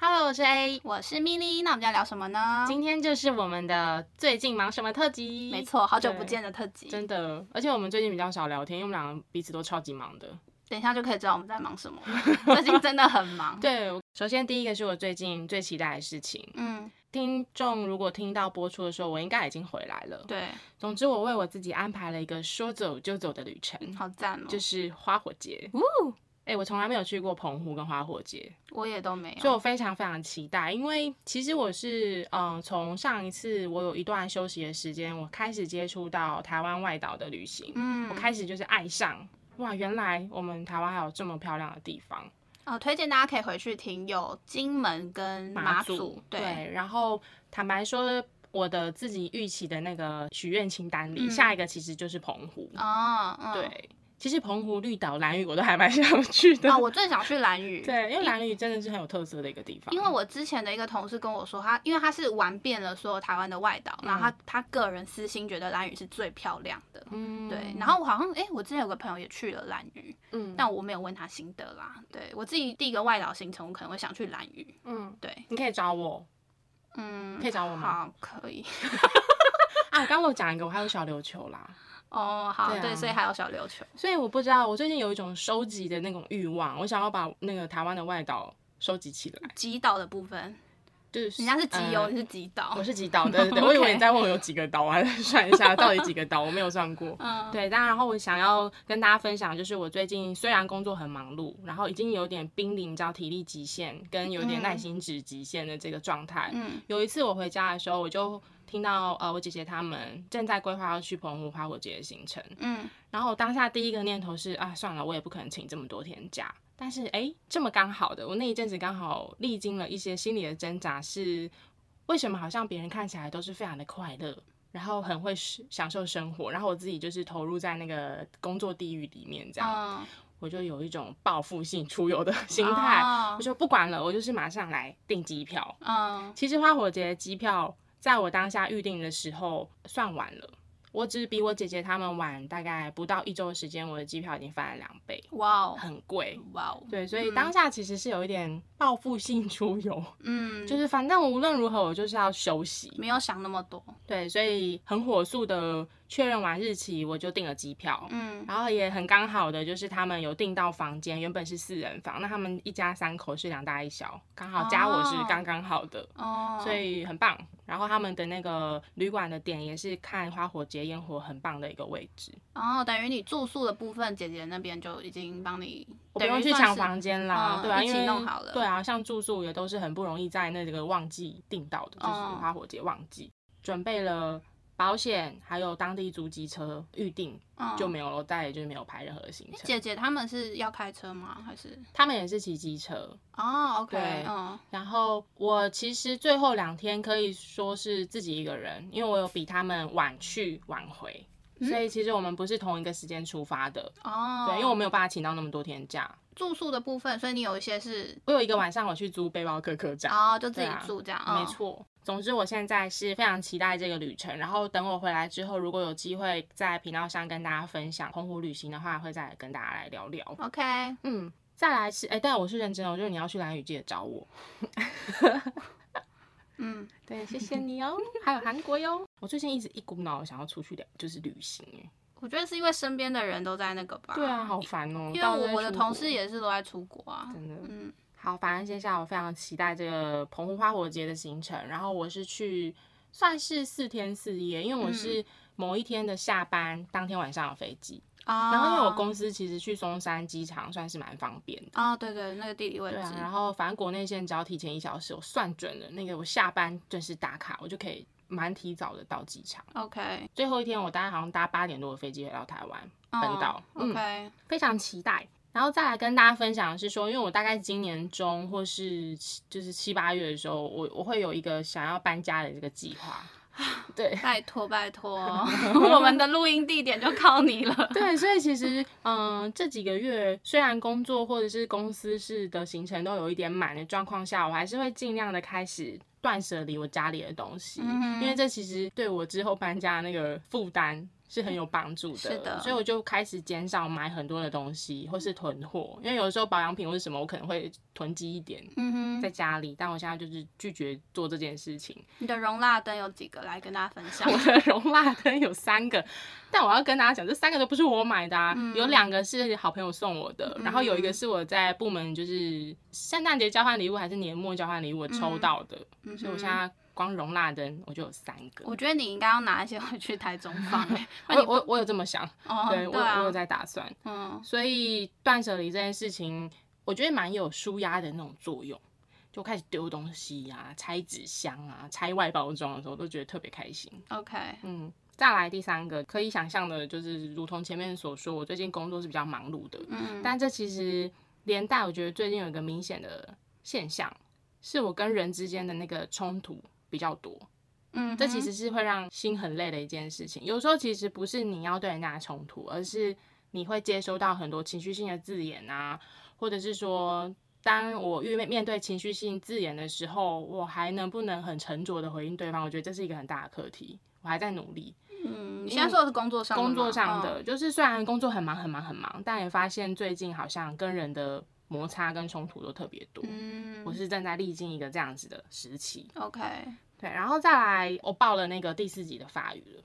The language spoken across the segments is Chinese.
Hello，我是 A，我是 Milly，那我们要聊什么呢？今天就是我们的最近忙什么特辑。没错，好久不见的特辑。真的，而且我们最近比较少聊天，因为我们两个彼此都超级忙的。等一下就可以知道我们在忙什么。最近真的很忙。对，首先第一个是我最近最期待的事情。嗯，听众如果听到播出的时候，我应该已经回来了。对，总之我为我自己安排了一个说走就走的旅程。好赞哦！就是花火节。哎、欸，我从来没有去过澎湖跟花火节，我也都没有，所以我非常非常期待。因为其实我是，嗯，从上一次我有一段休息的时间，我开始接触到台湾外岛的旅行，嗯，我开始就是爱上，哇，原来我们台湾还有这么漂亮的地方。哦，推荐大家可以回去听，有金门跟马祖，对，对。然后坦白说，我的自己预期的那个许愿清单里，嗯、下一个其实就是澎湖哦，嗯、对。其实澎湖、绿岛、兰屿我都还蛮 想去的。啊，我最想去兰屿。对，因为兰屿真的是很有特色的一个地方。因为我之前的一个同事跟我说，他因为他是玩遍了所有台湾的外岛，嗯、然后他他个人私心觉得兰屿是最漂亮的。嗯。对，然后我好像哎、欸，我之前有个朋友也去了兰屿，嗯，但我没有问他心得啦。对，我自己第一个外岛行程，我可能会想去兰屿。嗯，对。你可以找我。嗯。可以找我吗？好，可以。啊，刚我讲一个，我还有小琉球啦。哦，好，对，啊、对，所以还有小琉球，所以我不知道，我最近有一种收集的那种欲望，我想要把那个台湾的外岛收集起来。极岛的部分，就是人家是极游，呃、你是极岛，我是极岛，对对 对，我以为你在问我有几个岛，我还在算一下到底几个岛，我没有算过。嗯，对，但然后我想要跟大家分享，就是我最近虽然工作很忙碌，然后已经有点濒临叫体力极限跟有点耐心值极限的这个状态。嗯，有一次我回家的时候，我就。听到呃，我姐姐他们正在规划要去澎湖花火节的行程，嗯，然后当下第一个念头是啊，算了，我也不可能请这么多天假。但是哎，这么刚好的，我那一阵子刚好历经了一些心理的挣扎，是为什么好像别人看起来都是非常的快乐，然后很会享受生活，然后我自己就是投入在那个工作地狱里面，这样，嗯，我就有一种报复性出游的 心态，嗯，我就不管了，我就是马上来订机票。嗯，其实花火节的机票。在我当下预定的时候，算晚了。我只比我姐姐他们晚大概不到一周的时间，我的机票已经翻了两倍，哇哦很贵，哇哦，对，所以当下其实是有一点报复性出游，嗯，就是反正无论如何我就是要休息，没有想那么多，对，所以很火速的确认完日期，我就订了机票，嗯，然后也很刚好的就是他们有订到房间，原本是四人房，那他们一家三口是两大一小，刚好加我是刚刚好的，哦，所以很棒。然后他们的那个旅馆的点也是看花火节烟火很棒的一个位置。哦，等于你住宿的部分，姐姐那边就已经帮你，我不用去抢房间啦，嗯、对啊，一起弄好了。对啊，像住宿也都是很不容易在那个旺季订到的，就是花火节旺季，准备了。保险还有当地租机车预定就没有了，再也就是没有排任何行程。姐姐他们是要开车吗？还是他们也是骑机车？哦，OK，嗯，然后我其实最后两天可以说是自己一个人，因为我有比他们晚去晚回，所以其实我们不是同一个时间出发的。哦，对，因为我没有办法请到那么多天假。住宿的部分，所以你有一些是，我有一个晚上我去租背包客客栈，哦，就自己住这样，没错。总之，我现在是非常期待这个旅程。然后等我回来之后，如果有机会在频道上跟大家分享澎湖旅行的话，会再跟大家来聊聊。OK，嗯，再来是哎、欸，但我是认真的，我觉得你要去蓝雨记得找我。嗯，对，谢谢你哦。还有韩国哟，我最近一直一股脑想要出去的，就是旅行。我觉得是因为身边的人都在那个吧。对啊，好烦哦。因为我我的同事也是都在出国啊，真的。嗯。好，反正接下来我非常期待这个澎湖花火节的行程。然后我是去，算是四天四夜，因为我是某一天的下班，嗯、当天晚上有飞机。哦、然后因为我公司其实去松山机场算是蛮方便的。啊、哦，对对，那个地理位置。啊、然后反正国内线只要提前一小时，我算准了那个我下班准时打卡，我就可以蛮提早的到机场。OK。最后一天我大概好像搭八点多的飞机回到台湾本岛。OK。非常期待。然后再来跟大家分享的是说，因为我大概今年中或是就是七八月的时候，我我会有一个想要搬家的这个计划。对，拜托拜 托，我们的录音地点就靠你了。对，所以其实，嗯、呃，这几个月虽然工作或者是公司式的行程都有一点满的状况下，我还是会尽量的开始断舍离我家里的东西，嗯、因为这其实对我之后搬家的那个负担。是很有帮助的，是的，所以我就开始减少买很多的东西，或是囤货，因为有的时候保养品或是什么，我可能会囤积一点，在家里，但我现在就是拒绝做这件事情。你的容蜡灯有几个？来跟大家分享。我的容蜡灯有三个，但我要跟大家讲，这三个都不是我买的啊，嗯、有两个是好朋友送我的，然后有一个是我在部门就是圣诞节交换礼物还是年末交换礼物我抽到的，嗯、所以我现在。光容蜡灯我就有三个，我觉得你应该要拿一些回去台中放。我我我有这么想，哦、对，对、啊、我我有在打算。嗯，所以断舍离这件事情，我觉得蛮有舒压的那种作用。就开始丢东西呀、啊，拆纸箱啊，拆外包装的时候，都觉得特别开心。OK，嗯，再来第三个，可以想象的就是，如同前面所说，我最近工作是比较忙碌的。嗯，但这其实连带，我觉得最近有一个明显的现象，是我跟人之间的那个冲突。比较多，嗯，这其实是会让心很累的一件事情。有时候其实不是你要对人家冲突，而是你会接收到很多情绪性的字眼啊，或者是说，当我遇面面对情绪性字眼的时候，我还能不能很沉着的回应对方？我觉得这是一个很大的课题，我还在努力。嗯，你现在说的是工作上的，工作上的，就是虽然工作很忙很忙很忙，但也发现最近好像跟人的。摩擦跟冲突都特别多，嗯，我是正在历经一个这样子的时期。OK，对，然后再来，我报了那个第四级的法语了。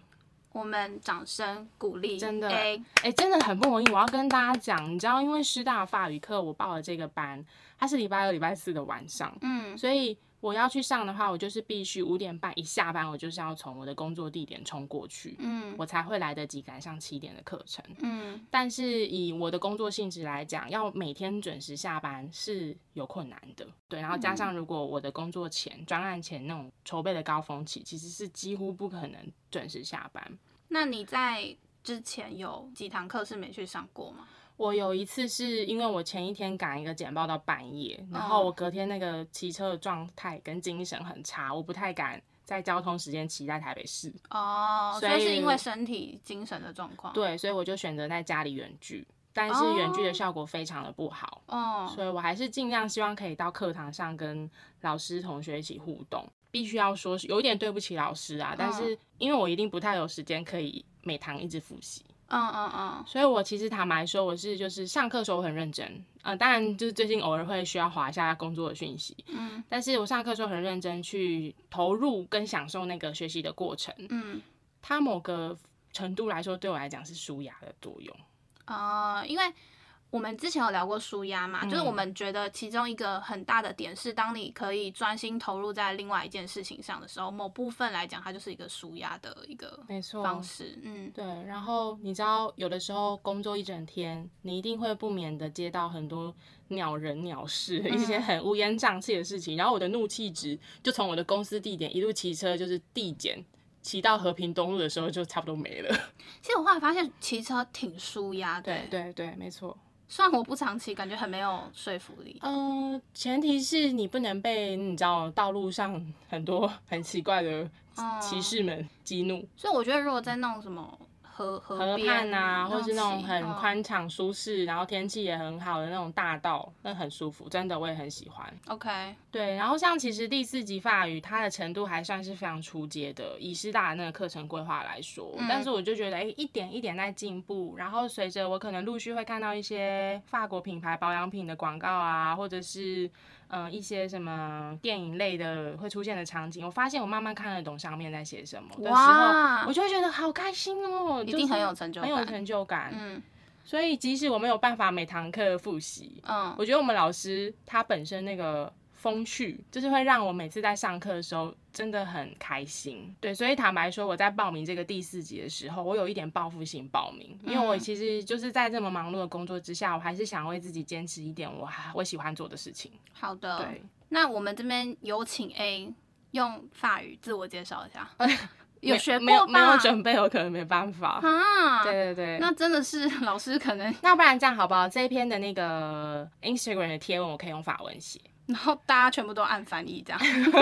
我们掌声鼓励，真的，哎、真的很不容易。我要跟大家讲，你知道，因为师大法语课，我报了这个班，它是礼拜二、礼拜四的晚上，嗯，所以。我要去上的话，我就是必须五点半一下班，我就是要从我的工作地点冲过去，嗯，我才会来得及赶上七点的课程，嗯。但是以我的工作性质来讲，要每天准时下班是有困难的，对。然后加上如果我的工作前、专案前那种筹备的高峰期，其实是几乎不可能准时下班。那你在之前有几堂课是没去上过吗？我有一次是因为我前一天赶一个简报到半夜，然后我隔天那个骑车的状态跟精神很差，我不太敢在交通时间骑在台北市。哦，所以是因为身体精神的状况。对，所以我就选择在家里远距，但是远距的效果非常的不好。哦，所以我还是尽量希望可以到课堂上跟老师同学一起互动。必须要说有一点对不起老师啊，但是因为我一定不太有时间可以每堂一直复习。嗯嗯嗯，所以我其实坦白说，我是就是上课的时候很认真，嗯、呃，当然就是最近偶尔会需要划一下工作的讯息，嗯，但是我上课的时候很认真去投入跟享受那个学习的过程，嗯，它某个程度来说对我来讲是舒压的作用，啊、呃，因为。我们之前有聊过舒压嘛，嗯、就是我们觉得其中一个很大的点是，当你可以专心投入在另外一件事情上的时候，某部分来讲，它就是一个舒压的一个没错方式。嗯，对。然后你知道，有的时候工作一整天，你一定会不免的接到很多鸟人鸟事，嗯、一些很乌烟瘴气的事情。然后我的怒气值就从我的公司地点一路骑车就是递减，骑到和平东路的时候就差不多没了。其实我后来发现骑车挺舒压的。对对对，没错。虽然我不长期，感觉很没有说服力。嗯、呃，前提是你不能被你知道道路上很多很奇怪的骑士们激怒。所以我觉得，如果在那种什么。河河河畔啊，或是那种很宽敞舒适，然后天气也很好的那种大道，那很舒服，真的我也很喜欢。OK，对，然后像其实第四级法语，它的程度还算是非常初阶的，以师大的那个课程规划来说，嗯、但是我就觉得，哎、欸，一点一点在进步，然后随着我可能陆续会看到一些法国品牌保养品的广告啊，或者是。嗯，一些什么电影类的会出现的场景，我发现我慢慢看得懂上面在写什么的时候，我就会觉得好开心哦，一定很有成就感，很有成就感。嗯，所以即使我没有办法每堂课复习，嗯，我觉得我们老师他本身那个。风趣就是会让我每次在上课的时候真的很开心，对，所以坦白说，我在报名这个第四集的时候，我有一点报复性报名，因为我其实就是在这么忙碌的工作之下，我还是想为自己坚持一点我我喜欢做的事情。好的，对，那我们这边有请 A 用法语自我介绍一下。有学过没有？没有准备，我可能没办法啊。对对对，那真的是老师可能。那不然这样好不好？这一篇的那个 Instagram 的贴文，我可以用法文写。然后大家全部都按翻译这样，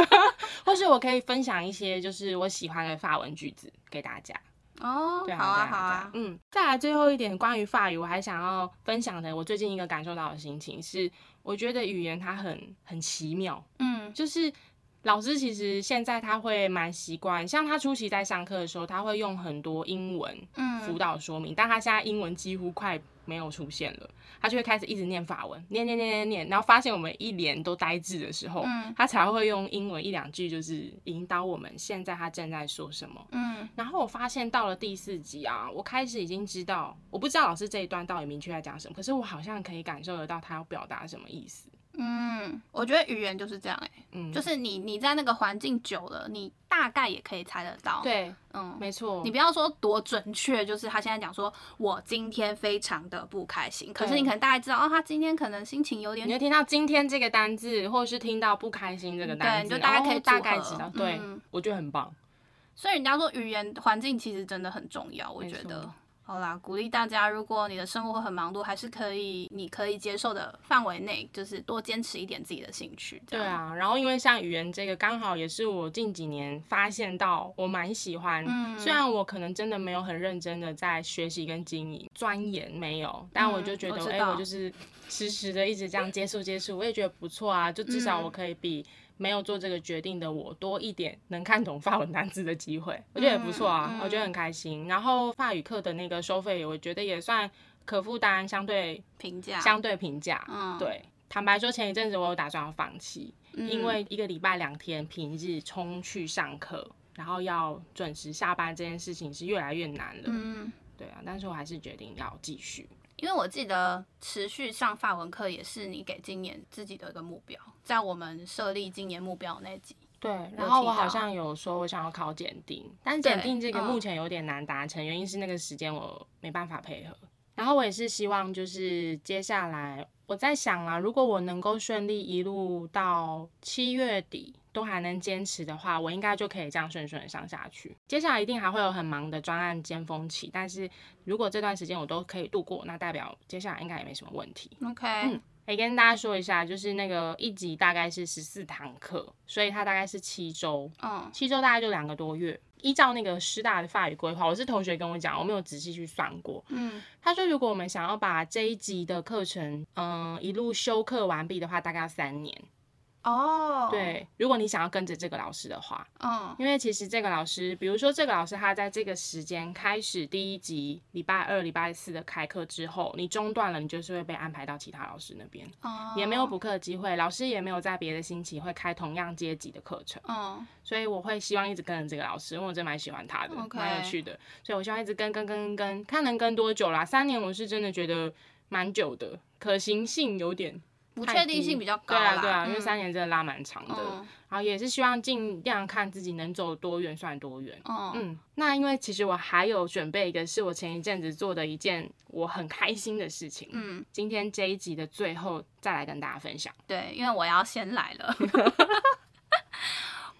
或是我可以分享一些就是我喜欢的法文句子给大家。哦，对好啊，好啊，嗯，再来最后一点关于法语，我还想要分享的，我最近一个感受到的心情是，我觉得语言它很很奇妙，嗯，就是老师其实现在他会蛮习惯，像他初期在上课的时候，他会用很多英文辅导说明，嗯，但他现在英文几乎快没有出现了。他就会开始一直念法文，念念念念念，然后发现我们一连都呆滞的时候，嗯，他才会用英文一两句，就是引导我们现在他正在说什么。嗯，然后我发现到了第四集啊，我开始已经知道，我不知道老师这一段到底明确在讲什么，可是我好像可以感受得到他要表达什么意思。嗯，我觉得语言就是这样哎、欸，嗯，就是你你在那个环境久了，你大概也可以猜得到。对，嗯，没错。你不要说多准确，就是他现在讲说我今天非常的不开心，可是你可能大概知道哦，他今天可能心情有点。你就听到今天这个单字，或者是听到不开心这个单字，对，你就大概可以大概知道。对，嗯、我觉得很棒。所以人家说语言环境其实真的很重要，我觉得。好啦，鼓励大家，如果你的生活很忙碌，还是可以，你可以接受的范围内，就是多坚持一点自己的兴趣。对啊，然后因为像语言这个，刚好也是我近几年发现到我蛮喜欢。嗯，虽然我可能真的没有很认真的在学习跟经营钻研，没有，但我就觉得，哎、嗯欸，我就是实时的一直这样接触接触，我也觉得不错啊，就至少我可以比。没有做这个决定的我，多一点能看懂法文单字的机会，我觉得也不错啊，我觉得很开心。然后法语课的那个收费，我觉得也算可负担，相对平价，相对平价。嗯，对。坦白说，前一阵子我有打算要放弃，嗯、因为一个礼拜两天平日冲去上课，然后要准时下班这件事情是越来越难了。嗯，对啊，但是我还是决定要继续。因为我记得持续上法文课也是你给今年自己的一个目标，在我们设立今年目标那集。对，然后我好像有说我想要考检定，但检定这个目前有点难达成，原因是那个时间我没办法配合。然后我也是希望就是接下来我在想啊，如果我能够顺利一路到七月底。都还能坚持的话，我应该就可以这样顺顺的上下去。接下来一定还会有很忙的专案尖峰期，但是如果这段时间我都可以度过，那代表接下来应该也没什么问题。OK，嗯，也跟大家说一下，就是那个一集大概是十四堂课，所以它大概是七周，嗯，七周大概就两个多月。依照那个师大的法语规划，我是同学跟我讲，我没有仔细去算过，嗯，他说如果我们想要把这一集的课程，嗯，一路修课完毕的话，大概要三年。哦，对，如果你想要跟着这个老师的话，嗯，因为其实这个老师，比如说这个老师他在这个时间开始第一集礼拜二、礼拜四的开课之后，你中断了，你就是会被安排到其他老师那边，哦，也没有补课的机会，老师也没有在别的星期会开同样阶级的课程，嗯，所以我会希望一直跟着这个老师，因为我真蛮喜欢他的，蛮.有趣的，所以我希望一直跟跟跟跟，看能跟多久啦，三年我是真的觉得蛮久的，可行性有点。不确定性比较高，对啊，对啊，因为三年真的拉蛮长的，嗯、然后也是希望尽量看自己能走多远算多远。嗯，嗯，那因为其实我还有准备一个，是我前一阵子做的一件我很开心的事情。嗯，今天这一集的最后再来跟大家分享。对，因为我要先来了。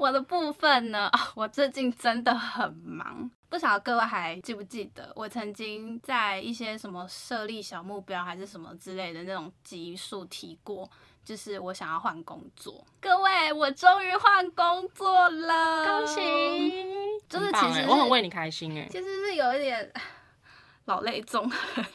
我的部分呢，我最近真的很忙。不晓得各位还记不记得，我曾经在一些什么设立小目标还是什么之类的那种集数提过，就是我想要换工作。各位，我终于换工作了，恭喜！就是其实我很为你开心哎，其实是有一点老泪纵横，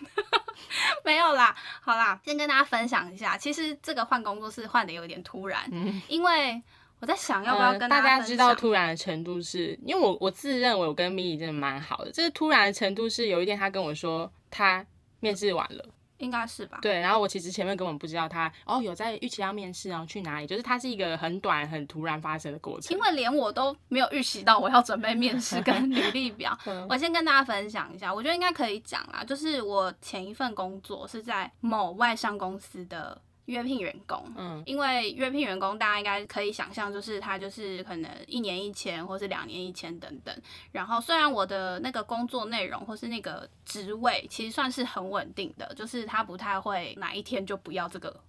没有啦。好啦，先跟大家分享一下，其实这个换工作是换的有点突然，嗯、因为。我在想要不要跟大家、呃、大家知道突然的程度是，因为我我自认为我跟米莉真的蛮好的。这个突然的程度是有一天他跟我说他面试完了，应该是吧？对，然后我其实前面根本不知道他哦有在预期要面试，然后去哪里，就是他是一个很短很突然发生的过程。因为连我都没有预习到我要准备面试跟 履历表，我先跟大家分享一下，我觉得应该可以讲啦，就是我前一份工作是在某外商公司的。约聘员工，嗯，因为约聘员工大家应该可以想象，就是他就是可能一年一签，或是两年一签等等。然后虽然我的那个工作内容或是那个职位其实算是很稳定的，就是他不太会哪一天就不要这个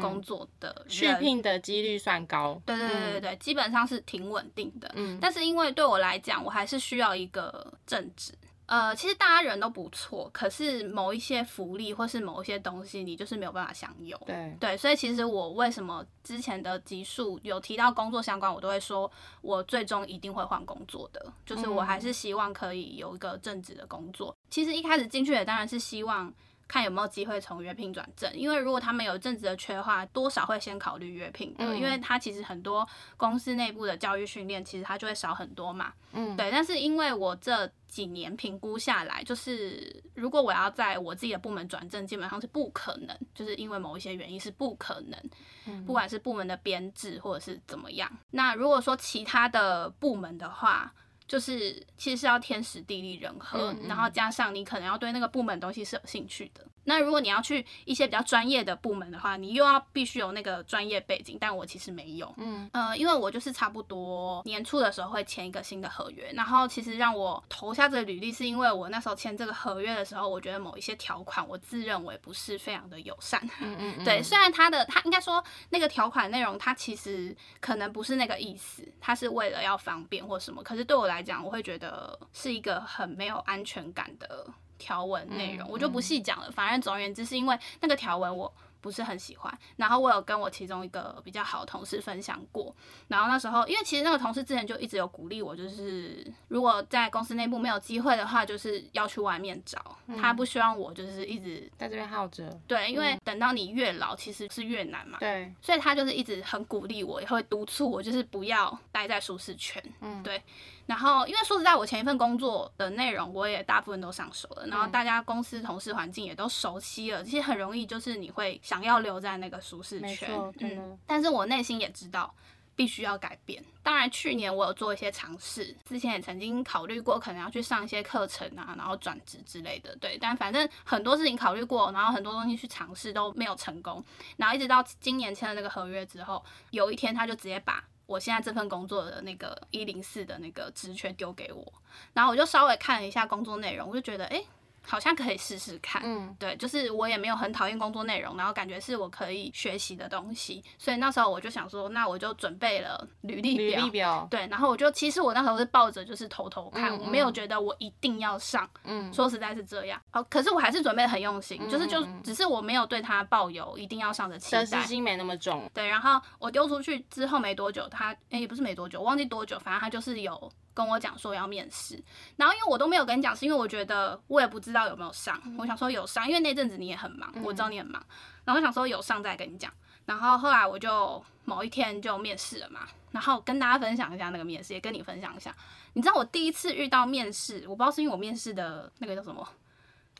工作的续聘的几率算高。对对对对对，基本上是挺稳定的。嗯，但是因为对我来讲，我还是需要一个正职。呃，其实大家人都不错，可是某一些福利或是某一些东西，你就是没有办法享有。对对，所以其实我为什么之前的集数有提到工作相关，我都会说我最终一定会换工作的，就是我还是希望可以有一个正职的工作。嗯、其实一开始进去也当然是希望。看有没有机会从约聘转正，因为如果他们有正职的缺的话，多少会先考虑约聘的，嗯、因为他其实很多公司内部的教育训练，其实他就会少很多嘛。嗯，对。但是因为我这几年评估下来，就是如果我要在我自己的部门转正，基本上是不可能，就是因为某一些原因是不可能，嗯、不管是部门的编制或者是怎么样。那如果说其他的部门的话，就是其实是要天时地利人和，嗯嗯，然后加上你可能要对那个部门东西是有兴趣的。那如果你要去一些比较专业的部门的话，你又要必须有那个专业背景，但我其实没有。嗯呃，因为我就是差不多年初的时候会签一个新的合约，然后其实让我投下这个履历，是因为我那时候签这个合约的时候，我觉得某一些条款我自认为不是非常的友善。嗯嗯，嗯 对，虽然他的他应该说那个条款内容，他其实可能不是那个意思，他是为了要方便或什么，可是对我来。来讲，我会觉得是一个很没有安全感的条文内容，我就不细讲了。反正总而言之，是因为那个条文我。不是很喜欢，然后我有跟我其中一个比较好的同事分享过，然后那时候因为其实那个同事之前就一直有鼓励我，就是如果在公司内部没有机会的话，就是要去外面找。嗯、他不希望我就是一直在这边耗着。对，因为等到你越老，其实是越难嘛。对，所以他就是一直很鼓励我，也会督促我，就是不要待在舒适圈。嗯，对。然后因为说实在，我前一份工作的内容我也大部分都上手了，然后大家公司同事环境也都熟悉了，其实很容易就是你会想。要留在那个舒适圈，嗯，但是我内心也知道必须要改变。当然，去年我有做一些尝试，之前也曾经考虑过，可能要去上一些课程啊，然后转职之类的，对。但反正很多事情考虑过，然后很多东西去尝试都没有成功。然后一直到今年签了那个合约之后，有一天他就直接把我现在这份工作的那个一零四的那个职权丢给我，然后我就稍微看了一下工作内容，我就觉得，哎。好像可以试试看，嗯，对，就是我也没有很讨厌工作内容，然后感觉是我可以学习的东西，所以那时候我就想说，那我就准备了履历表，履历表，对，然后我就其实我那时候是抱着就是偷偷看，嗯嗯，我没有觉得我一定要上，嗯，说实在是这样，哦，可是我还是准备很用心，就是就只是我没有对他抱有一定要上的期待，得失心没那么重，对，然后我丢出去之后没多久，他，哎，也不是没多久，我忘记多久，反正他就是有。跟我讲说要面试，然后因为我都没有跟你讲，是因为我觉得我也不知道有没有上。嗯、我想说有上，因为那阵子你也很忙，我知道你很忙。嗯、然后我想说有上再跟你讲。然后后来我就某一天就面试了嘛，然后跟大家分享一下那个面试，也跟你分享一下。你知道我第一次遇到面试，我不知道是因为我面试的那个叫什么？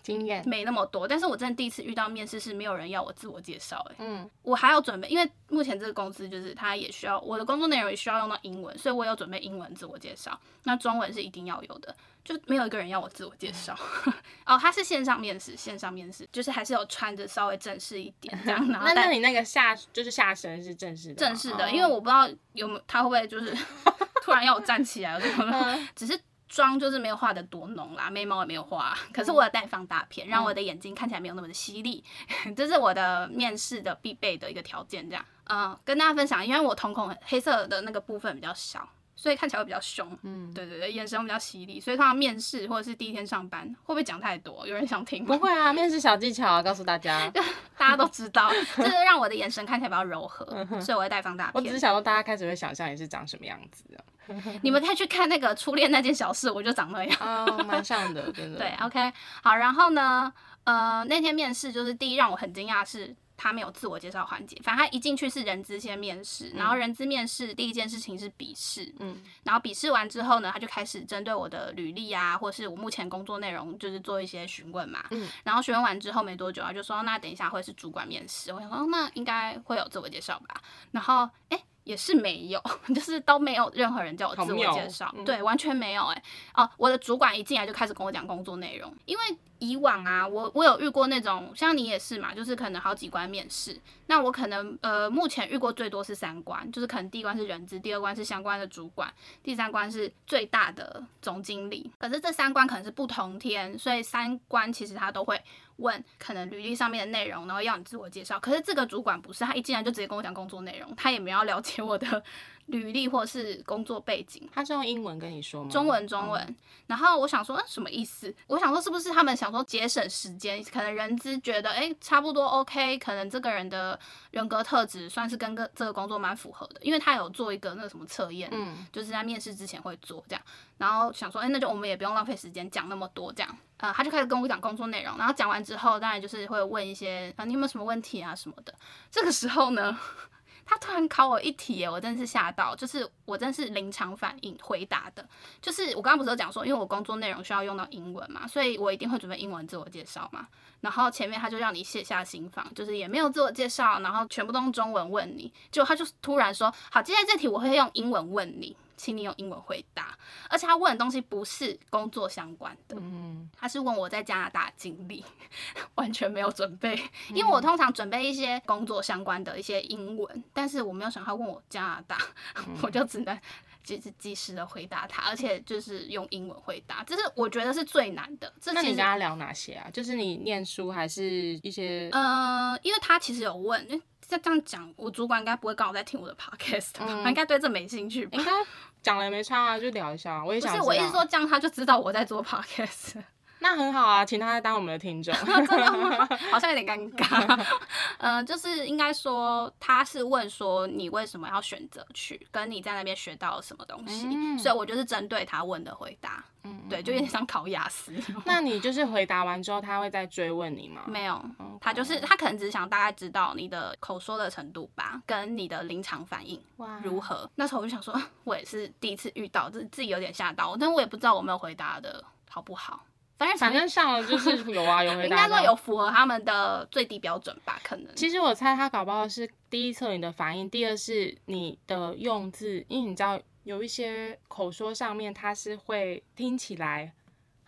经验。没那么多，但是我真的第一次遇到面试是没有人要我自我介绍，哎，嗯，我还要准备，因为目前这个公司就是他也需要我的工作内容也需要用到英文，所以我有准备英文自我介绍，那中文是一定要有的，就没有一个人要我自我介绍，嗯、哦，他是线上面试，线上面试就是还是有穿着稍微正式一点这样，然后那那你那个下就是下身是正式的，正式的，因为我不知道有没有他会不会就是 突然要我站起来，只是。妆就是没有画的多浓啦，眉毛也没有画，可是我有带放大片，让我的眼睛看起来没有那么的犀利，嗯、这是我的面试的必备的一个条件。这样，嗯，跟大家分享，因为我瞳孔黑色的那个部分比较小。所以看起来会比较凶，嗯，对对对，眼神会比较犀利。所以他面试或者是第一天上班，会不会讲太多？有人想听吗？不会啊，面试小技巧啊，告诉大家，大家都知道，就是让我的眼神看起来比较柔和，所以我会带放大片。我只是想说，大家开始会想象你是长什么样子的。你们再去看那个初恋那件小事，我就长那样，哦，蛮像的，真的。对，OK，好，然后呢，呃，那天面试就是第一让我很惊讶是。他没有自我介绍环节，反正他一进去是人资先面试，然后人资面试第一件事情是笔试，嗯，然后笔试完之后呢，他就开始针对我的履历啊，或是我目前工作内容，就是做一些询问嘛，嗯，然后询问完之后没多久啊，就说那等一下会是主管面试，我想说那应该会有自我介绍吧，然后诶。也是没有，就是都没有任何人叫我自我介绍，嗯、对，完全没有哎、欸。哦，我的主管一进来就开始跟我讲工作内容，因为以往啊，我我有遇过那种，像你也是嘛，就是可能好几关面试，那我可能呃目前遇过最多是三关，就是可能第一关是人资，第二关是相关的主管，第三关是最大的总经理。可是这三关可能是不同天，所以三关其实他都会。问可能履历上面的内容，然后要你自我介绍。可是这个主管不是，他一进来就直接跟我讲工作内容，他也没有了解我的履历或是工作背景。他是用英文跟你说吗？中文，中文。嗯、然后我想说，嗯，什么意思？我想说，是不是他们想说节省时间？可能人资觉得，哎，差不多 OK，可能这个人的人格特质算是跟个这个工作蛮符合的，因为他有做一个那个什么测验，嗯，就是在面试之前会做这样。然后想说，哎，那就我们也不用浪费时间讲那么多这样。呃，他就开始跟我讲工作内容，然后讲完之后，当然就是会问一些啊，你有没有什么问题啊什么的。这个时候呢，他突然考我一题，我真的是吓到，就是我真是临场反应回答的。就是我刚刚不是有讲说，因为我工作内容需要用到英文嘛，所以我一定会准备英文自我介绍嘛。然后前面他就让你卸下心防，就是也没有自我介绍，然后全部都用中文问你，就他就突然说，好，接下来这题我会用英文问你，请你用英文回答。而且他问的东西不是工作相关的，嗯，他是问我在加拿大经历，完全没有准备，因为我通常准备一些工作相关的一些英文，但是我没有想到问我加拿大，我就只能及时及时的回答他，而且就是用英文回答，这是我觉得是最难的。这那你跟他聊哪些啊？就是你念书还是一些？呃，因为他其实有问。再这样讲，我主管应该不会刚好在听我的 podcast，他、嗯、应该对这没兴趣吧？应该讲了也没差啊，就聊一下。我也想。不是，我一直说这样他就知道我在做 podcast。那很好啊，请他来当我们的听众。真的吗？好像有点尴尬。嗯、呃，就是应该说，他是问说你为什么要选择去，跟你在那边学到了什么东西，嗯、所以我就是针对他问的回答。嗯，对，就有点像考雅思。那你就是回答完之后，他会再追问你吗？没有，他就是他可能只是想大概知道你的口说的程度吧，跟你的临场反应如何。那时候我就想说，我也是第一次遇到，自自己有点吓到，但我也不知道我没有回答的好不好。反正反正上了就是 有啊，有回答。应该说有符合他们的最低标准吧？可能。其实我猜他搞不好是第一测你的反应，第二是你的用字，因为你知道有一些口说上面它是会听起来。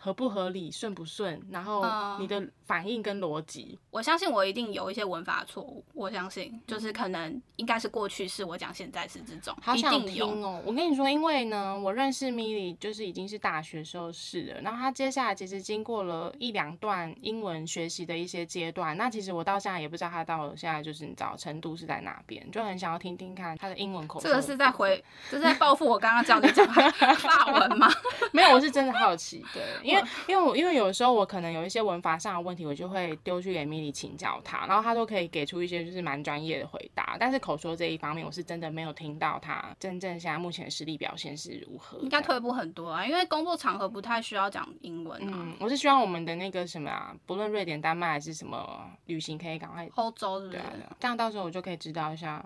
合不合理，顺不顺，然后你的反应跟逻辑，嗯，我相信我一定有一些文法错误，我相信就是可能应该是过去式，我讲现在式这种，好想听哦。我跟你说，因为呢，我认识 Milly 就是已经是大学时候是了，然后他接下来其实经过了一两段英文学习的一些阶段，那其实我到现在也不知道他到现在就是你知道程度是在哪边，就很想要听听看他的英文口。这个是在回，这是在报复我刚刚叫你讲 法文吗？没有，我是真的好奇，对。因为因为我因为有的时候我可能有一些文法上的问题，我就会丢去给 Milly 请教他，然后他都可以给出一些就是蛮专业的回答。但是口说这一方面，我是真的没有听到他真正现在目前的实力表现是如何。应该退步很多啊，因为工作场合不太需要讲英文啊。嗯，我是希望我们的那个什么啊，不论瑞典、丹麦还是什么旅行，可以赶快欧洲是不是？对啊，这样到时候我就可以知道一下。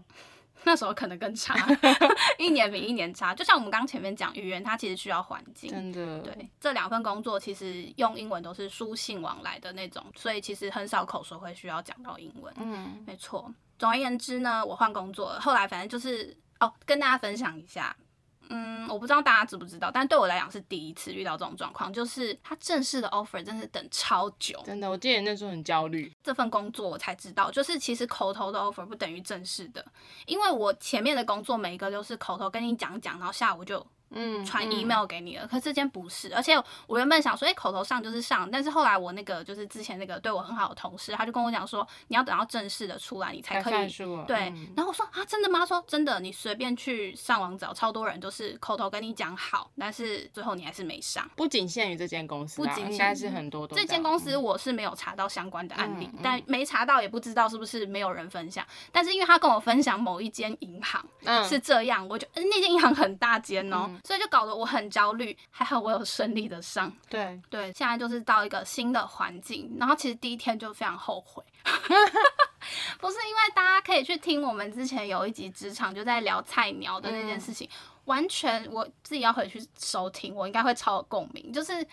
那时候可能更差，一年比一年差。就像我们刚前面讲，语言它其实需要环境。真的。对，这两份工作其实用英文都是书信往来的那种，所以其实很少口说会需要讲到英文。嗯，没错。总而言之呢，我换工作了，后来反正就是哦，跟大家分享一下。嗯，我不知道大家知不知道，但对我来讲是第一次遇到这种状况，就是他正式的 offer 真是等超久。真的，我记得那时候很焦虑。这份工作我才知道，就是其实口头的 offer 不等于正式的，因为我前面的工作每一个都是口头跟你讲讲，然后下午就。嗯，传 email 给你了，嗯、可是这间不是，而且我原本想说，哎、欸，口头上就是上，但是后来我那个就是之前那个对我很好的同事，他就跟我讲说，你要等到正式的出来，你才可以。对，嗯、然后我说啊，真的吗？他说真的，你随便去上网找，超多人都是口头跟你讲好，但是最后你还是没上。不仅限于这间公司，不仅现在是很多都。这间公司我是没有查到相关的案例，嗯、但没查到也不知道是不是没有人分享。但是因为他跟我分享某一间银行是这样，嗯、我就那间银行很大间哦、所以就搞得我很。焦虑，还好我有顺利的上。对对，现在就是到一个新的环境，然后其实第一天就非常后悔，不是因为大家可以去听我们之前有一集职场就在聊菜鸟的那件事情，嗯、完全我自己要回去收听，我应该会超有共鸣。就是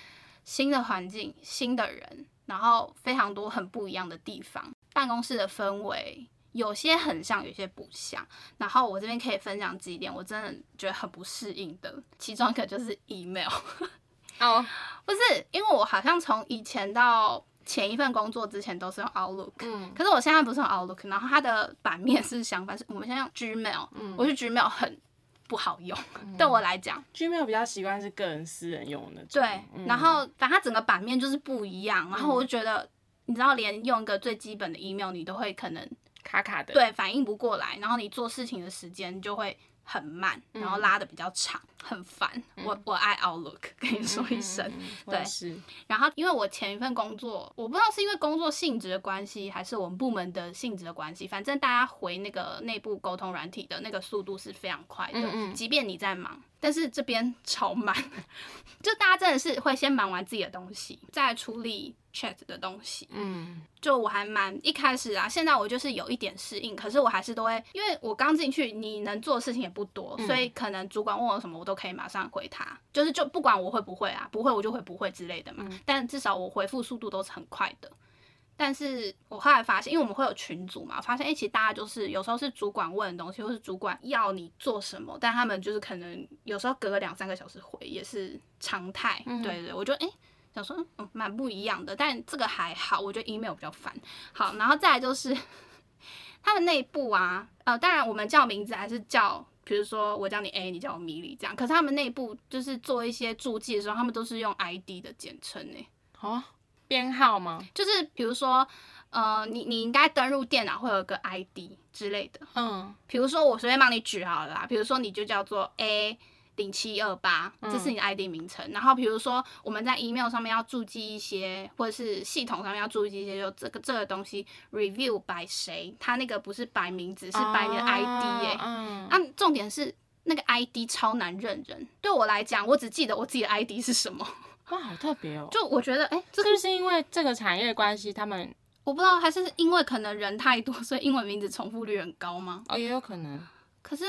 新的环境、新的人，然后非常多很不一样的地方，办公室的氛围。有些很像，有些不像。然后我这边可以分享几点，我真的觉得很不适应的。其中一个就是 email。哦，oh. 不是，因为我好像从以前到前一份工作之前都是用 Outlook，嗯，可是我现在不是用 Outlook，然后它的版面是相反，是我们现在用 Gmail，嗯，我觉得 Gmail 很不好用，嗯、对我来讲，Gmail 比较习惯是个人私人用的。对，嗯、然后反正它整个版面就是不一样，然后我就觉得，嗯、你知道，连用一个最基本的 email 你都会可能。卡卡的，对，反应不过来，然后你做事情的时间就会很慢，然后拉的比较长，很烦。我我爱 Outlook，跟你说一声。对，是。然后因为我前一份工作，我不知道是因为工作性质的关系，还是我们部门的性质的关系，反正大家回那个内部沟通软体的那个速度是非常快的，即便你在忙。但是这边超慢，就大家真的是会先忙完自己的东西，再处理 chat 的东西。嗯，就我还蛮一开始啊，现在我就是有一点适应，可是我还是都会，因为我刚进去，你能做的事情也不多，所以可能主管问我什么，我都可以马上回他，就是就不管我会不会啊，不会我就会不会之类的嘛。但至少我回复速度都是很快的。但是我后来发现，因为我们会有群组嘛，发现哎、欸，其实大家就是有时候是主管问的东西，或是主管要你做什么，但他们就是可能有时候隔个两三个小时回也是常态。嗯、对，对对，我就哎、欸、想说，嗯，蛮不一样的。但这个还好，我觉得 email 比较烦。好，然后再来就是他们内部啊，呃，当然我们叫名字还是叫，比如说我叫你 A，你叫我米莉这样。可是他们内部就是做一些注记的时候，他们都是用 ID 的简称呢。好。编号吗？就是比如说，呃，你你应该登入电脑会有个 ID 之类的，嗯，比如说我随便帮你举好了啦，比如说你就叫做 A 零七二八，这是你的 ID 名称。嗯、然后比如说我们在 email 上面要注记一些，或者是系统上面要注记一些，就这个这个东西 review by 谁，他那个不是摆名字，是摆你的 ID 耶。嗯，啊，重点是那个 ID 超难认人，对我来讲，我只记得我自己的 ID 是什么。哇，好特别哦！就我觉得，哎、欸，这个是因为这个产业关系，他们我不知道，还是因为可能人太多，所以英文名字重复率很高吗？哦，也有可能。可是，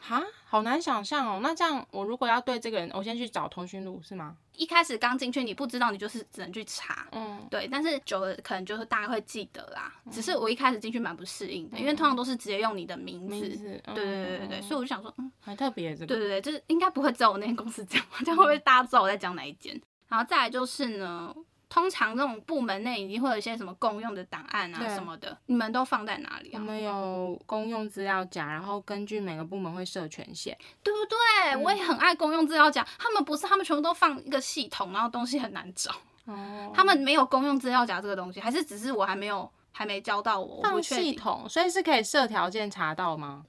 哈，好难想象哦。那这样，我如果要对这个人，我先去找通讯录是吗？一开始刚进去，你不知道，你就是只能去查。嗯，对。但是久了，可能就是大概会记得啦。嗯、只是我一开始进去蛮不适应的，嗯、因为通常都是直接用你的名字。名字。对对对对对。嗯、所以我就想说，嗯，很特别这个。对对对，就是应该不会知道我那间公司这样，这样会不会大家知道我在讲哪一间？然后再来就是呢，通常这种部门内已经会有一些什么共用的档案啊什么的，你们都放在哪里啊？我们有公用资料夹，然后根据每个部门会设权限，对不对？嗯、我也很爱公用资料夹，他们不是他们全部都放一个系统，然后东西很难找。哦，他们没有公用资料夹这个东西，还是只是我还没有还没教到我？放系统，所以是可以设条件查到吗？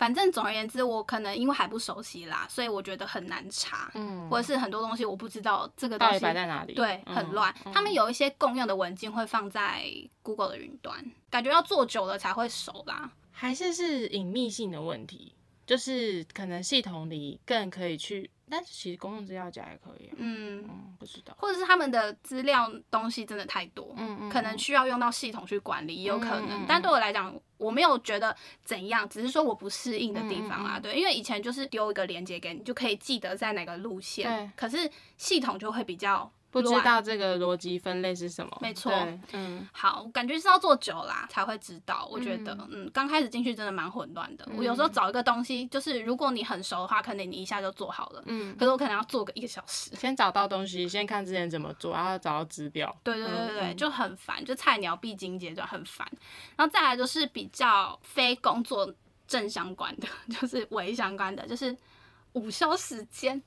反正总而言之，我可能因为还不熟悉啦，所以我觉得很难查，嗯，或者是很多东西我不知道这个东西摆在哪里，对，很乱。嗯、他们有一些共用的文件会放在 Google 的云端，感觉要做久了才会熟啦，还是是隐秘性的问题，就是可能系统里更可以去。但是其实公共资料夹也可以，啊，嗯，嗯，不知道，或者是他们的资料东西真的太多，嗯，嗯，可能需要用到系统去管理，也有可能。但对我来讲，我没有觉得怎样，只是说我不适应的地方啊，对，因为以前就是丢一个链接给你，就可以记得在哪个路线，可是系统就会比较。不知道这个逻辑分类是什么？没错，嗯，好，感觉是要做久啦才会知道。我觉得，嗯，刚开始进去真的蛮混乱的。我有时候找一个东西，就是如果你很熟的话，可能你一下就做好了。嗯，可是我可能要做个一个小时。先找到东西，先看之前怎么做，然后找到资料。对对对对，就很烦，就菜鸟必经阶段很烦。然后再来就是比较非工作正相关的，就是微相关的，就是午休时间。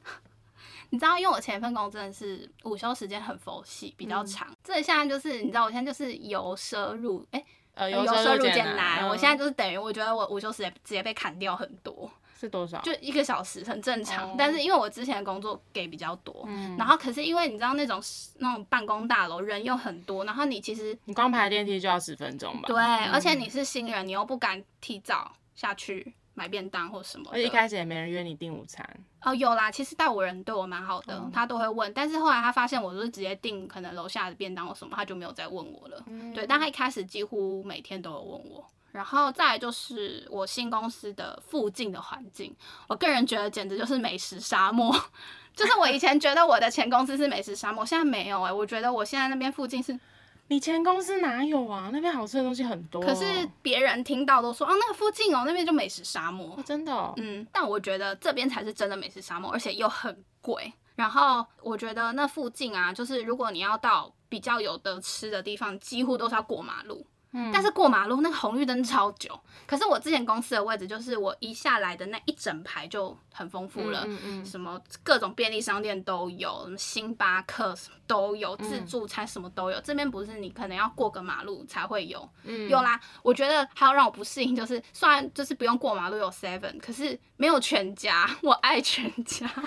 你知道，因为我前一份工真的是午休时间很佛系，比较长。这、嗯、现在就是你知道，我现在就是由奢入哎，由奢入俭难。嗯、我现在就是等于，我觉得我午休时间直接被砍掉很多。是多少？就一个小时，很正常。哦、但是因为我之前的工作给比较多，嗯、然后可是因为你知道那种那种办公大楼人又很多，然后你其实你光排电梯就要十分钟吧？对，嗯、而且你是新人，你又不敢提早下去。买便当或什么，而一开始也没人约你订午餐哦，有啦，其实带我人对我蛮好的，嗯、他都会问，但是后来他发现我就是直接订可能楼下的便当或什么，他就没有再问我了。嗯、对，但他一开始几乎每天都有问我，然后再来就是我新公司的附近的环境，我个人觉得简直就是美食沙漠，就是我以前觉得我的前公司是美食沙漠，现在没有哎、欸，我觉得我现在那边附近是。你前公司哪有啊？那边好吃的东西很多。可是别人听到都说啊，那个附近哦，那边就美食沙漠。哦、真的、哦。嗯，但我觉得这边才是真的美食沙漠，而且又很贵。然后我觉得那附近啊，就是如果你要到比较有的吃的地方，几乎都是要过马路。嗯，但是过马路那个红绿灯超久。可是我之前公司的位置就是我一下来的那一整排就很丰富了，嗯嗯，什么各种便利商店都有，什么星巴克都有，自助餐什么都有。这边不是你可能要过个马路才会有，嗯，有啦。我觉得还有让我不适应就是，虽然就是不用过马路有 Seven，可是没有全家。我爱全家。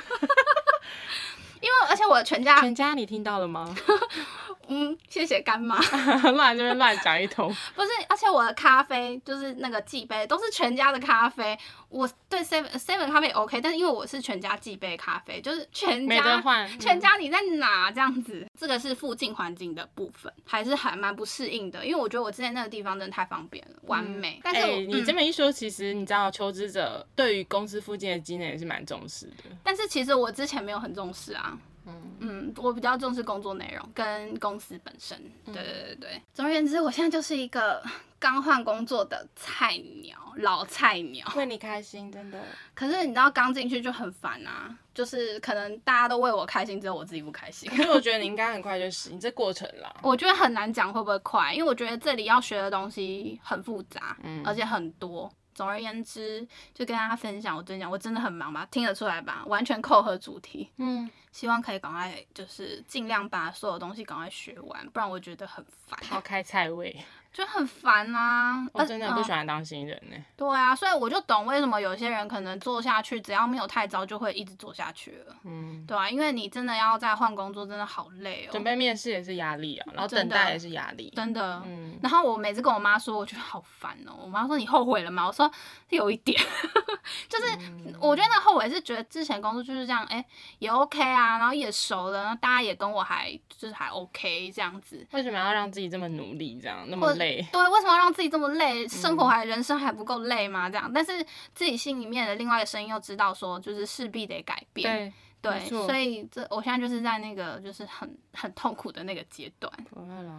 因为而且我全家，全家你听到了吗？嗯，谢谢干妈。乱就是乱讲一通。不是，而且我的咖啡就是那个寄杯都是全家的咖啡。我对 seven seven 咖啡也 OK，但是因为我是全家寄杯咖啡，就是全家。全家你在哪这样子？这个是附近环境的部分，还是还蛮不适应的。因为我觉得我之前那个地方真的太方便了，完美。嗯、但是、欸、你这么一说，其实你知道求职者对于公司附近的机能也是蛮重视的。但是其实我之前没有很重视啊。嗯，我比较重视工作内容跟公司本身。对对对对，总而言之，我现在就是一个刚换工作的菜鸟，老菜鸟。为你开心，真的。可是你知道，刚进去就很烦啊，就是可能大家都为我开心，只有我自己不开心。可是我觉得你应该很快就适应这过程了。我觉得很难讲会不会快，因为我觉得这里要学的东西很复杂，嗯，而且很多。总而言之，就跟大家分享，我真讲，我真的很忙吧，听得出来吧？完全扣合主题。嗯，希望可以赶快，就是尽量把所有东西赶快学完，不然我觉得很烦。抛开菜味。就很烦啊！我真的不喜欢当新人呢、欸。对啊，所以我就懂为什么有些人可能做下去，只要没有太糟，就会一直做下去了。嗯，对啊，因为你真的要再换工作，真的好累哦。准备面试也是压力啊，然后等待也是压力。真的。嗯。然后我每次跟我妈说，我觉得好烦哦。我妈说：“你后悔了吗？”我说：“有一点。”就是我觉得那后悔是觉得之前工作就是这样，哎、欸，也 OK 啊，然后也熟了，然后大家也跟我还就是还 OK 这样子。为什么要让自己这么努力，这样那么累？对，为什么要让？自己这么累，生活还人生还不够累吗？这样，但是自己心里面的另外一个声音又知道说，就是势必得改变。对，对，所以这我现在就是在那个就是很很痛苦的那个阶段。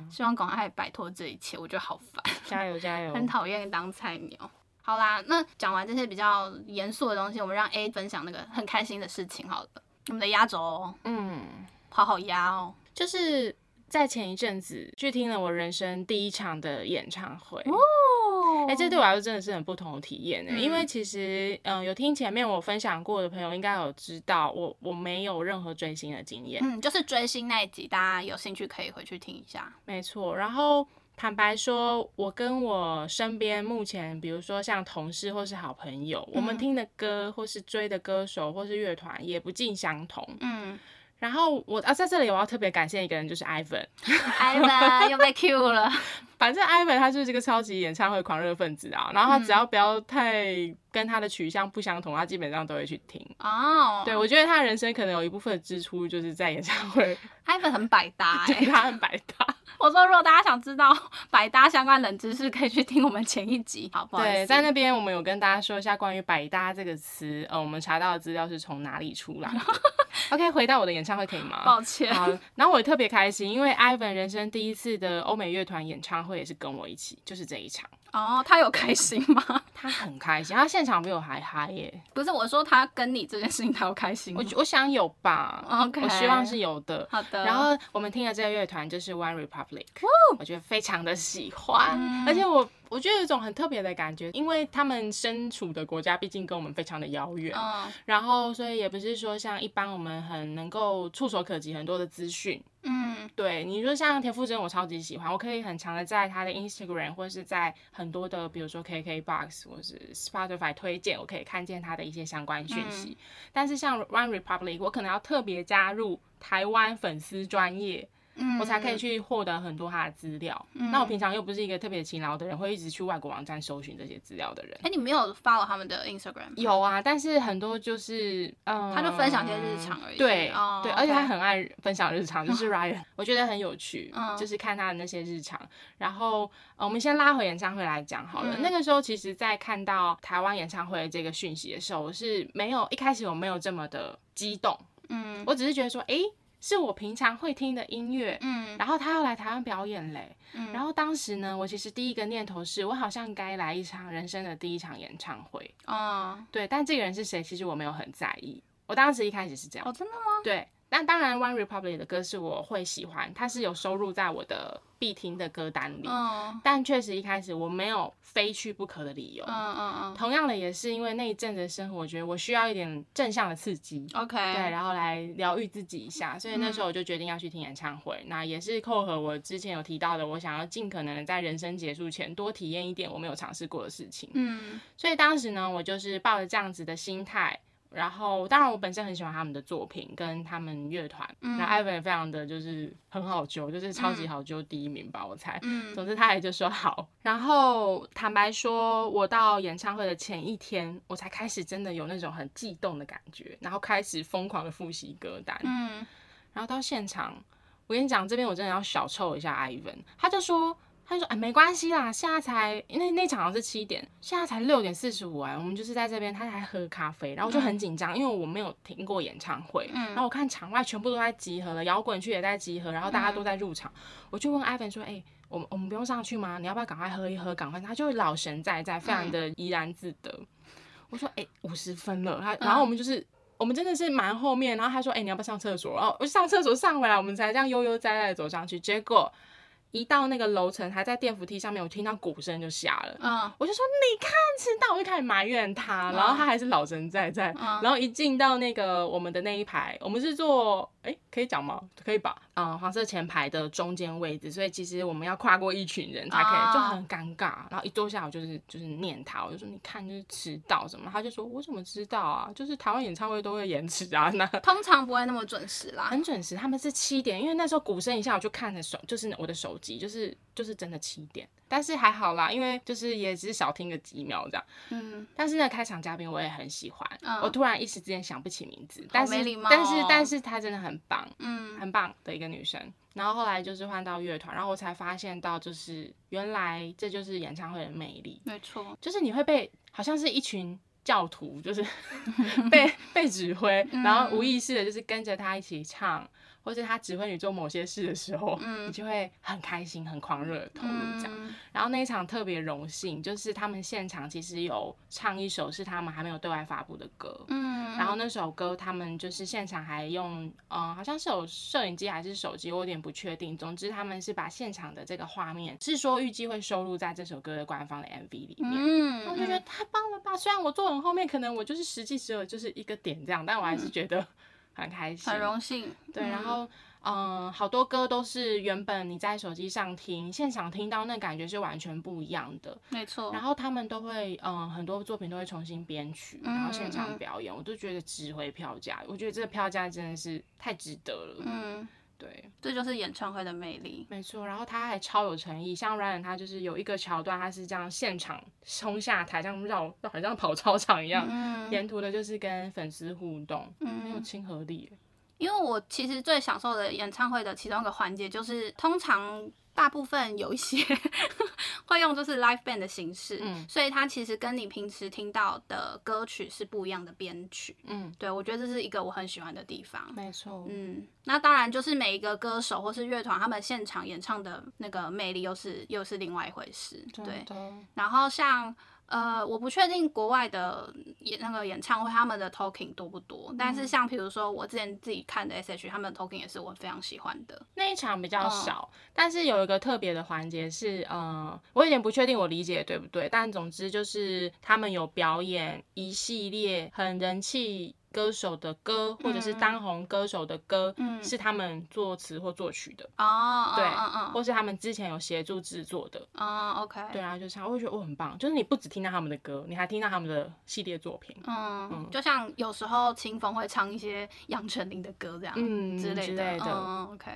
希望赶快摆脱这一切，我觉得好烦。加油加 油！很讨厌当菜鸟。好啦，那讲完这些比较严肃的东西，我们让 A 分享那个很开心的事情。好了，我们的压轴，嗯，好好压哦，就是。在前一阵子去听了我人生第一场的演唱会哦，哎、欸，这对我来说真的是很不同的体验呢。嗯、因为其实，嗯、呃，有听前面我分享过的朋友应该有知道我，我我没有任何追星的经验。嗯，就是追星那一集，大家有兴趣可以回去听一下。没错，然后坦白说，我跟我身边目前，比如说像同事或是好朋友，嗯、我们听的歌或是追的歌手或是乐团也不尽相同。嗯。然后我啊，在这里我要特别感谢一个人，就是 Ivan，Ivan 又被 Q 了。反正 Ivan 他就是这个超级演唱会狂热分子啊，然后他只要不要太跟他的取向不相同，他基本上都会去听。哦，对，我觉得他人生可能有一部分的支出就是在演唱会。Ivan 很百搭，欸，对，他很百搭。我说，如果大家想知道 百搭相关冷知识，可以去听我们前一集。好，不好。对，在那边我们有跟大家说一下关于百搭这个词，呃，我们查到的资料是从哪里出来的。OK，回到我的演唱会可以吗？抱歉。好，然后我也特别开心，因为 Ivan 人生第一次的欧美乐团演唱会也是跟我一起，就是这一场。哦，他有开心吗？他很开心，他现场比我还嗨耶。不是，我说他跟你这件事情，他有开心吗？我我想有吧。OK，我希望是有的。好的。然后我们听的这个乐团就是 One Republic，我觉得非常的喜欢，嗯、而且我。我觉得有一种很特别的感觉，因为他们身处的国家毕竟跟我们非常的遥远，嗯、然后所以也不是说像一般我们很能够触手可及很多的资讯。嗯，对，你说像田馥甄，我超级喜欢，我可以很常的在他的 Instagram 或者是在很多的比如说 KKBox 或是 Spotify 推荐，我可以看见他的一些相关讯息。嗯、但是像 One Republic，我可能要特别加入台湾粉丝专页。我才可以去获得很多他的资料。嗯、那我平常又不是一个特别勤劳的人，会一直去外国网站搜寻这些资料的人。哎、欸，你没有 follow 他们的 Instagram？有啊，但是很多就是，嗯，他就分享一些日常而已。对，哦、对，而且他很爱分享日常，就是 Ryan，我觉得很有趣，嗯、就是看他的那些日常。然后，呃、我们先拉回演唱会来讲好了。嗯、那个时候，其实，在看到台湾演唱会的这个讯息的时候，我是没有一开始我没有这么的激动。嗯，我只是觉得说，哎、欸。是我平常会听的音乐，嗯，然后他要来台湾表演嘞，嗯，然后当时呢，我其实第一个念头是我好像该来一场人生的第一场演唱会，哦，对，但这个人是谁，其实我没有很在意，我当时一开始是这样，哦，真的吗？对，但当然，One Republic 的歌是我会喜欢，它是有收录在我的必听的歌单里。嗯，但确实一开始我没有非去不可的理由。嗯嗯嗯。同样的，也是因为那一阵子的生活，我觉得我需要一点正向的刺激。OK。对，然后来疗愈自己一下，所以那时候我就决定要去听演唱会。嗯、那也是扣合我之前有提到的，我想要尽可能在人生结束前多体验一点我没有尝试过的事情。嗯。所以当时呢，我就是抱着这样子的心态。然后，当然，我本身很喜欢他们的作品跟他们乐团。嗯，那 Ivan 也非常的就是很好揪，就是超级好揪第一名吧，嗯、我猜。嗯，总之他也就说好。然后坦白说，我到演唱会的前一天，我才开始真的有那种很悸动的感觉，然后开始疯狂的复习歌单。嗯，然后到现场，我跟你讲，这边我真的要小臭一下 Ivan，他就说。他就说：“哎，没关系啦，现在才那那场好像是七点，现在才六点四十五哎，我们就是在这边，他还喝咖啡，然后我就很紧张，嗯、因为我没有听过演唱会，嗯、然后我看场外全部都在集合了，摇滚区也在集合，然后大家都在入场，嗯、我就问艾文说：，哎，我们我们不用上去吗？你要不要赶快喝一喝，赶快？他就老神在在，非常的怡然自得。嗯、我说：，哎，五十分了，他，然后我们就是、嗯、我们真的是蛮后面，然后他说：，哎，你要不要上厕所？然后我上厕所上回来，我们才这样悠悠哉哉的走上去，结果。”一到那个楼层，还在电扶梯上面，我听到鼓声就吓了。嗯，我就说你看迟到，我就开始埋怨他，然后他还是老神在在。嗯、然后一进到那个我们的那一排，我们是坐，哎、欸，可以讲吗？可以吧？嗯，黄色前排的中间位置，所以其实我们要跨过一群人才可以，就很尴尬。然后一坐下，我就是就是念他，我就说你看就是迟到什么，他就说我怎么知道啊？就是台湾演唱会都会延迟啊，那 通常不会那么准时啦，很准时，他们是七点，因为那时候鼓声一下，我就看着手，就是我的手。就是就是真的七点，但是还好啦，因为就是也只是少听个几秒这样。嗯，但是那开场嘉宾我也很喜欢，嗯、我突然一时之间想不起名字，但是但是但是她真的很棒，嗯，很棒的一个女生。然后后来就是换到乐团，然后我才发现到就是原来这就是演唱会的魅力，没错，就是你会被好像是一群教徒，就是 被被指挥，然后无意识的就是跟着他一起唱。或是他指挥你做某些事的时候，嗯、你就会很开心、很狂热的投入这样。嗯、然后那一场特别荣幸，就是他们现场其实有唱一首是他们还没有对外发布的歌。嗯。然后那首歌他们就是现场还用，嗯，好像是有摄影机还是手机，我有点不确定。总之他们是把现场的这个画面，是说预计会收录在这首歌的官方的 MV 里面。嗯。我就觉得太棒了吧！虽然我坐很后面，可能我就是实际只有就是一个点这样，但我还是觉得。嗯很开心，很荣幸。对，然后，嗯、呃，好多歌都是原本你在手机上听，现场听到那感觉是完全不一样的。没错。然后他们都会，嗯、呃，很多作品都会重新编曲，然后现场表演，我都觉得值回票价。我觉得这个票价真的是太值得了。嗯。对，这就是演唱会的魅力，没错。然后他还超有诚意，像 Ryan 他就是有一个桥段，他是这样现场冲下台，这样绕，好像跑操场一样，嗯、沿途的就是跟粉丝互动，嗯，很有亲和力。因为我其实最享受的演唱会的其中一个环节，就是通常。大部分有一些 会用就是 live band 的形式，嗯，所以它其实跟你平时听到的歌曲是不一样的编曲，嗯，对，我觉得这是一个我很喜欢的地方，没错，嗯，那当然就是每一个歌手或是乐团他们现场演唱的那个魅力又是又是另外一回事，对，然后像。呃，我不确定国外的演那个演唱会他们的 talking 多不多，嗯、但是像比如说我之前自己看的 S.H.E 他们的 talking 也是我非常喜欢的。那一场比较少，嗯、但是有一个特别的环节是，呃，我有点不确定我理解对不对，但总之就是他们有表演一系列很人气。歌手的歌，或者是当红歌手的歌，嗯、是他们作词或作曲的。哦，对，嗯嗯、或是他们之前有协助制作的。哦，OK，对啊，就是，我会觉得我很棒，就是你不只听到他们的歌，你还听到他们的系列作品，嗯，嗯。就像有时候清风会唱一些杨丞琳的歌这样，嗯之类的，之类的。嗯，OK，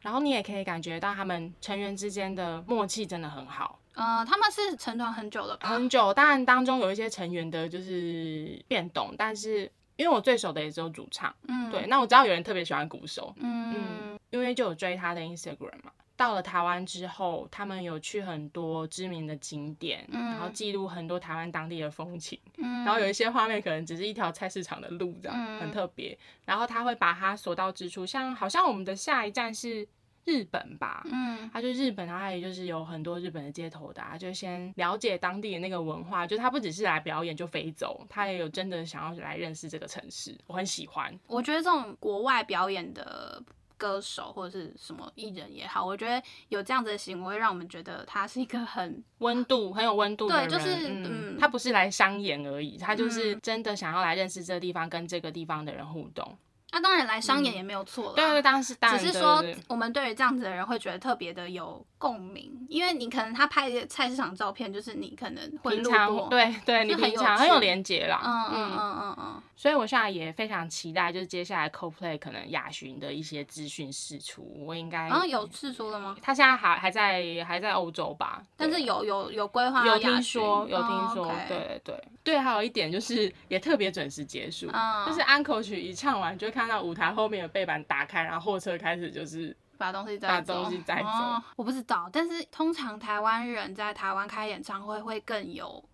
然后你也可以感觉到他们成员之间的默契真的很好，呃，他们是成团很久了吧？很久，当然当中有一些成员的就是变动，但是。因为我最熟的也只有主唱，嗯，对，那我知道有人特别喜欢鼓手，嗯。嗯，因为就有追他的 Instagram 嘛。到了台湾之后，他们有去很多知名的景点，嗯，然后记录很多台湾当地的风情，嗯，然后有一些画面可能只是一条菜市场的路这样，嗯，很特别。然后他会把他所到之处，像好像我们的下一站是日本吧，嗯，他就日本，然后还有就是有很多日本的街头的，啊，就先了解当地的那个文化，就他不只是来表演就飞走，他也有真的想要来认识这个城市，我很喜欢。我觉得这种国外表演的歌手或者是什么艺人也好，我觉得有这样子的行为，让我们觉得他是一个很 温度、很有温度的人，对，就是嗯，他不是来商演而已，他就是真的想要来认识这个地方，跟这个地方的人互动。那、啊、当然来商演也没有错了，对对，当然是，只是说我们对于这样子的人会觉得特别的有共鸣，因为你可能他拍的菜市场照片，就是你可能会路过，对对，你平常很有连接啦，嗯嗯嗯嗯嗯，所以我现在也非常期待，就是接下来 Coldplay 可能亚巡的一些资讯释出，我应该，啊有释出了吗？他现在还还在还在欧洲吧，但是有有有规划，有听说有听说，对对对对，还有一点就是也特别准时结束，就是安可曲一唱完，就看到舞台后面的。背板打开，然后货车开始就是把东西把东西带走。哦，我不知道，但是通常台湾人在台湾开演唱会会更有，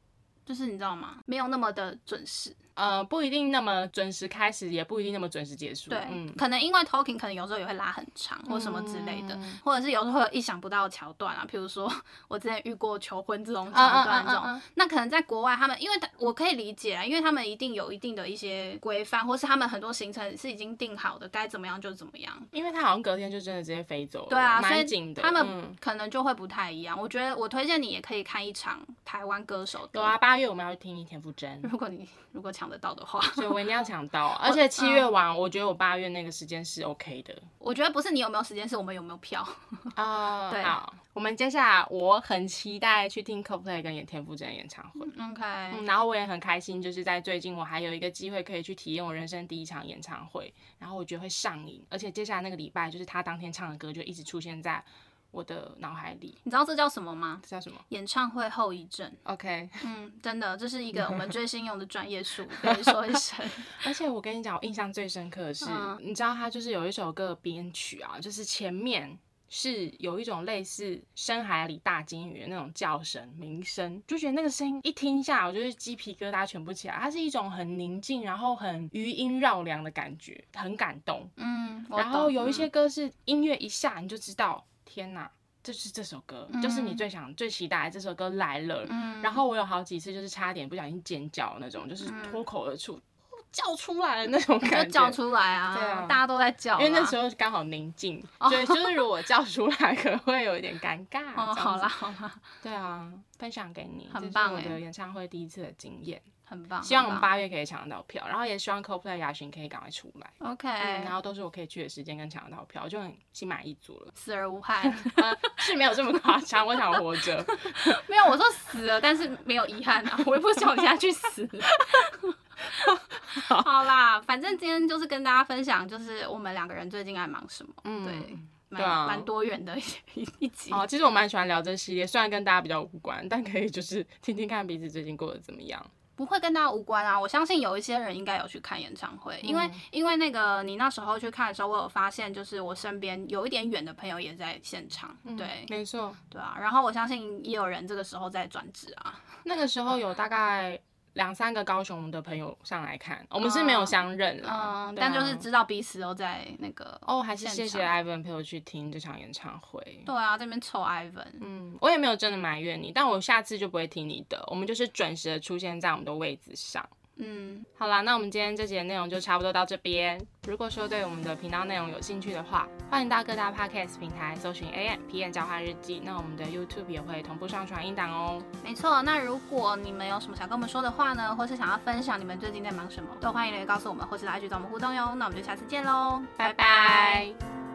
就是你知道吗？没有那么的准时。呃，不一定那么准时开始，也不一定那么准时结束。对，嗯，可能因为 talking 可能有时候也会拉很长，或什么之类的，嗯、或者是有时候会有意想不到的桥段啊，比如说 我之前遇过求婚这种桥段这种，那可能在国外他们，因为我可以理解啊，因为他们一定有一定的一些规范，或是他们很多行程是已经定好的，该怎么样就怎么样。因为他好像隔天就真的直接飞走了，对啊，蛮紧的。他们可能就会不太一样。我觉得我推荐你也可以看一场台湾歌手的。有啊，八月我们要去听田馥甄，如果你如果抢得到的话。所以我一定要抢到，而且七月晚，我觉得我八月那个时间是 OK 的。我觉得不是你有没有时间，是我们有没有票啊？对，好，我们接下来我很期待去听 Coldplay 跟演田馥甄的演唱会。OK，嗯，然后我也很开心，就是在最近我还有一个机会可以去体验我人生第一场演唱会，然后我觉得会上瘾，而且接下来那个礼拜就是他当天唱的歌就一直出现在。我的脑海里，你知道这叫什么吗？这叫什么？演唱会后遗症。OK，嗯，真的，这是一个我们 追星用的专业术语，跟你说一声。而且我跟你讲，我印象最深刻的是，嗯、你知道他就是有一首歌编曲啊，就是前面是有一种类似深海里大鲸鱼的那种叫声鸣声，就觉得那个声音一听下，我就是鸡皮疙瘩全部起来。它是一种很宁静，然后很余音绕梁的感觉，很感动。嗯，然后有一些歌是音乐一下你就知道。天呐，就是这首歌，嗯、就是你最想、最期待的这首歌来了。嗯、然后我有好几次就是差点不小心尖叫那种，就是脱口而出、嗯、叫出来的那种感觉，就叫出来啊！对啊，大家都在叫，因为那时候刚好宁静。对，就是如果叫出来可能会有一点尴尬。哦，好啦好啦，对啊，分享给你，很棒，我的演唱会第一次的经验。很棒，希望我们八月可以抢得到票，然后也希望 Coldplay 亚巡可以赶快出来。OK，然后都是我可以去的时间跟抢得到票，我就很心满意足了，死而无憾。是没有这么夸张，我想活着。没有，我说死了，但是没有遗憾啊，我也不想下去死。好啦，反正今天就是跟大家分享，就是我们两个人最近在忙什么。嗯，对，蛮蛮多元的一一集。哦，其实我蛮喜欢聊这系列，虽然跟大家比较无关，但可以就是听听看彼此最近过得怎么样。不会跟大家无关啊！我相信有一些人应该有去看演唱会，因为、嗯、因为那个你那时候去看的时候，我有发现，就是我身边有一点远的朋友也在现场，嗯、对，没错，对啊。然后我相信也有人这个时候在转职啊，那个时候有大概。两三个高雄的朋友上来看，我们是没有相认啦，嗯，但就是知道彼此都在那个哦，还是谢谢 Ivan 陪我去听这场演唱会。对啊，这边臭 Ivan，嗯，我也没有真的埋怨你，但我下次就不会听你的，我们就是准时的出现在我们的位置上。嗯，好啦，那我们今天这集的内容就差不多到这边。如果说对我们的频道内容有兴趣的话，欢迎到各大 podcast 平台搜寻 AMpm 交换日记。那我们的 YouTube 也会同步上传音档哦。没错，那如果你们有什么想跟我们说的话呢，或是想要分享你们最近在忙什么，都欢迎留言告诉我们，或是来去找我们互动哟。那我们就下次见喽，拜拜。